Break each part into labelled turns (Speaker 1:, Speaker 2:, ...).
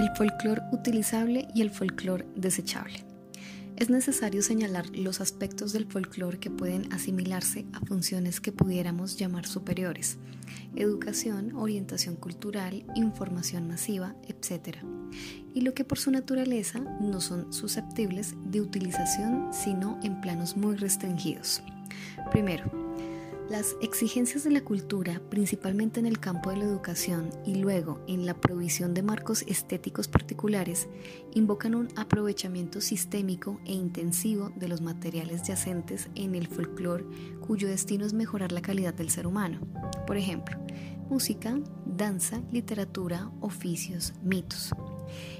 Speaker 1: el folclore utilizable y el folclore desechable. Es necesario señalar los aspectos del folclore que pueden asimilarse a funciones que pudiéramos llamar superiores, educación, orientación cultural, información masiva, etc. Y lo que por su naturaleza no son susceptibles de utilización sino en planos muy restringidos. Primero, las exigencias de la cultura, principalmente en el campo de la educación y luego en la provisión de marcos estéticos particulares, invocan un aprovechamiento sistémico e intensivo de los materiales yacentes en el folclore cuyo destino es mejorar la calidad del ser humano. Por ejemplo, música, danza, literatura, oficios, mitos.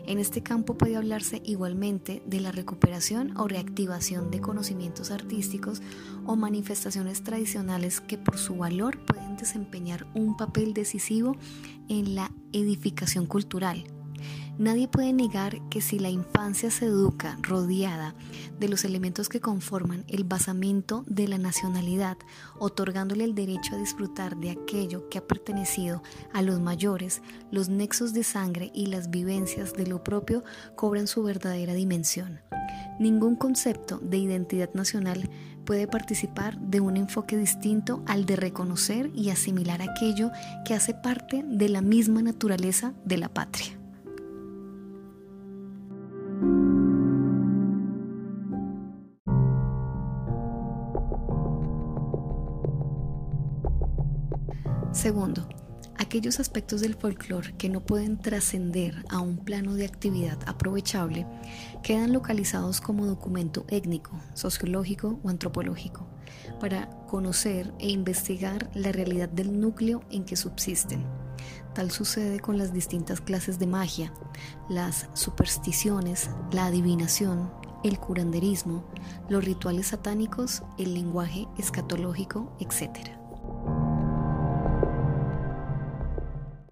Speaker 1: En este campo puede hablarse igualmente de la recuperación o reactivación de conocimientos artísticos o manifestaciones tradicionales que por su valor pueden desempeñar un papel decisivo en la edificación cultural Nadie puede negar que si la infancia se educa rodeada de los elementos que conforman el basamento de la nacionalidad, otorgándole el derecho a disfrutar de aquello que ha pertenecido a los mayores, los nexos de sangre y las vivencias de lo propio cobran su verdadera dimensión. Ningún concepto de identidad nacional puede participar de un enfoque distinto al de reconocer y asimilar aquello que hace parte de la misma naturaleza de la patria. Segundo, aquellos aspectos del folclore que no pueden trascender a un plano de actividad aprovechable quedan localizados como documento étnico, sociológico o antropológico para conocer e investigar la realidad del núcleo en que subsisten. Tal sucede con las distintas clases de magia, las supersticiones, la adivinación, el curanderismo, los rituales satánicos, el lenguaje escatológico, etc.